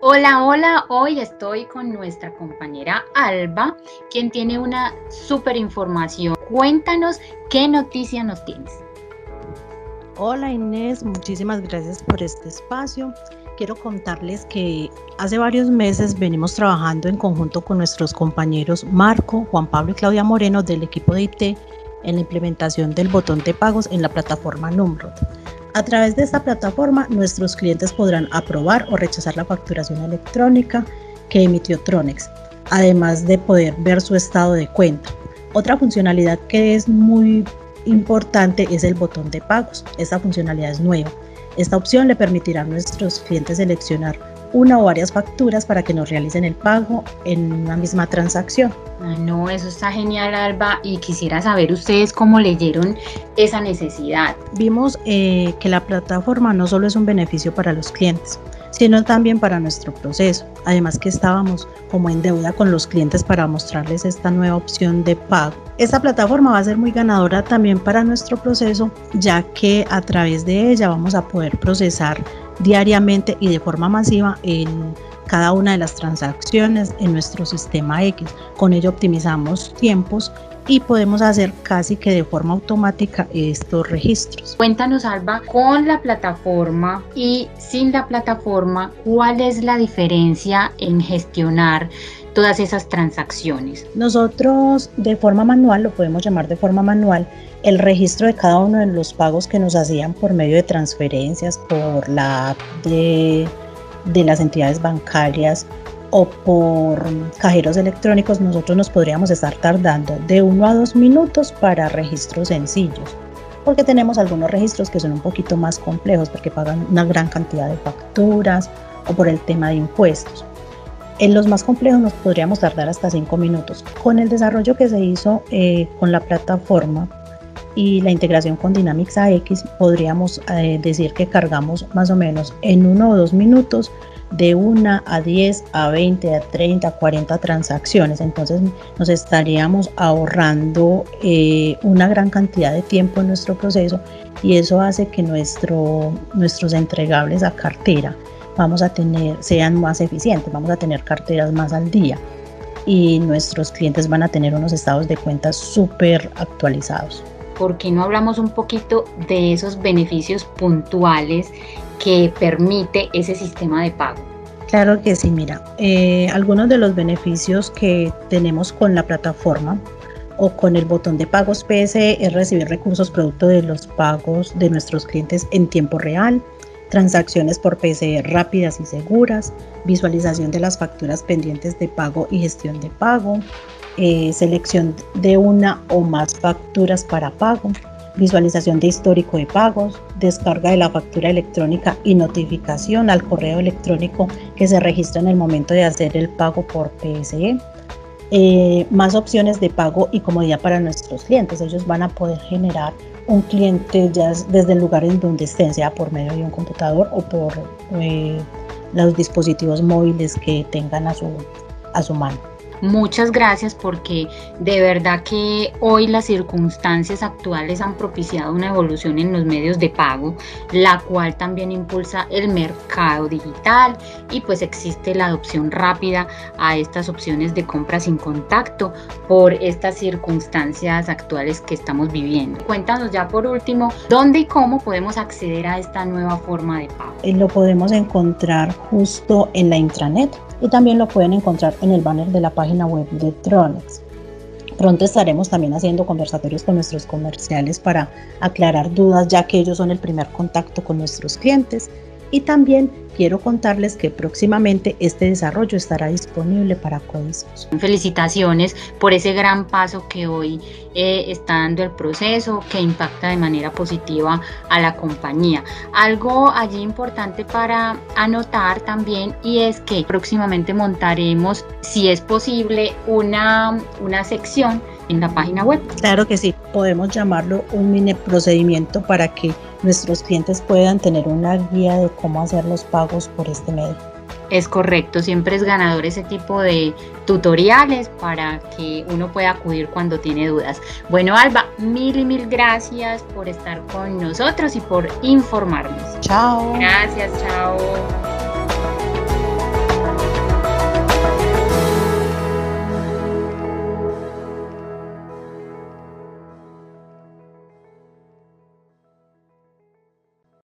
Hola, hola, hoy estoy con nuestra compañera Alba, quien tiene una súper información. Cuéntanos qué noticia nos tienes. Hola Inés, muchísimas gracias por este espacio. Quiero contarles que hace varios meses venimos trabajando en conjunto con nuestros compañeros Marco, Juan Pablo y Claudia Moreno del equipo de IT en la implementación del botón de pagos en la plataforma Numrod. A través de esta plataforma, nuestros clientes podrán aprobar o rechazar la facturación electrónica que emitió Tronex, además de poder ver su estado de cuenta. Otra funcionalidad que es muy importante es el botón de pagos. Esta funcionalidad es nueva. Esta opción le permitirá a nuestros clientes seleccionar una o varias facturas para que nos realicen el pago en una misma transacción. Ah, no, eso está genial, Alba, y quisiera saber ustedes cómo leyeron esa necesidad. Vimos eh, que la plataforma no solo es un beneficio para los clientes, sino también para nuestro proceso. Además que estábamos como en deuda con los clientes para mostrarles esta nueva opción de pago. Esta plataforma va a ser muy ganadora también para nuestro proceso, ya que a través de ella vamos a poder procesar diariamente y de forma masiva en cada una de las transacciones en nuestro sistema X. Con ello optimizamos tiempos y podemos hacer casi que de forma automática estos registros. Cuéntanos, Alba, con la plataforma y sin la plataforma, ¿cuál es la diferencia en gestionar todas esas transacciones? Nosotros de forma manual, lo podemos llamar de forma manual, el registro de cada uno de los pagos que nos hacían por medio de transferencias, por la app de, las entidades bancarias o por cajeros electrónicos, nosotros nos podríamos estar tardando de uno a dos minutos para registros sencillos, porque tenemos algunos registros que son un poquito más complejos porque pagan una gran cantidad de facturas o por el tema de impuestos. En los más complejos nos podríamos tardar hasta cinco minutos. Con el desarrollo que se hizo eh, con la plataforma y la integración con Dynamics AX, podríamos eh, decir que cargamos más o menos en uno o dos minutos de 1 a 10, a 20, a 30, a 40 transacciones. Entonces nos estaríamos ahorrando eh, una gran cantidad de tiempo en nuestro proceso y eso hace que nuestro, nuestros entregables a cartera vamos a tener, sean más eficientes, vamos a tener carteras más al día y nuestros clientes van a tener unos estados de cuentas súper actualizados. ¿Por qué no hablamos un poquito de esos beneficios puntuales que permite ese sistema de pago? Claro que sí, mira, eh, algunos de los beneficios que tenemos con la plataforma o con el botón de pagos PSE es recibir recursos producto de los pagos de nuestros clientes en tiempo real, transacciones por PSE rápidas y seguras, visualización de las facturas pendientes de pago y gestión de pago, eh, selección de una o más facturas para pago, visualización de histórico de pagos, descarga de la factura electrónica y notificación al correo electrónico que se registra en el momento de hacer el pago por PSE. Eh, más opciones de pago y comodidad para nuestros clientes. Ellos van a poder generar un cliente ya desde el lugar en donde estén, sea por medio de un computador o por eh, los dispositivos móviles que tengan a su, a su mano. Muchas gracias porque de verdad que hoy las circunstancias actuales han propiciado una evolución en los medios de pago, la cual también impulsa el mercado digital y pues existe la adopción rápida a estas opciones de compra sin contacto por estas circunstancias actuales que estamos viviendo. Cuéntanos ya por último, ¿dónde y cómo podemos acceder a esta nueva forma de pago? Eh, lo podemos encontrar justo en la intranet y también lo pueden encontrar en el banner de la página web de Tronex. Pronto estaremos también haciendo conversatorios con nuestros comerciales para aclarar dudas, ya que ellos son el primer contacto con nuestros clientes y también quiero contarles que próximamente este desarrollo estará disponible para Codiscos. Felicitaciones por ese gran paso que hoy eh, está dando el proceso que impacta de manera positiva a la compañía. Algo allí importante para anotar también y es que próximamente montaremos, si es posible, una, una sección en la página web. Claro que sí, podemos llamarlo un mini procedimiento para que nuestros clientes puedan tener una guía de cómo hacer los pagos por este medio. Es correcto, siempre es ganador ese tipo de tutoriales para que uno pueda acudir cuando tiene dudas. Bueno, Alba, mil y mil gracias por estar con nosotros y por informarnos. Chao. Gracias, chao.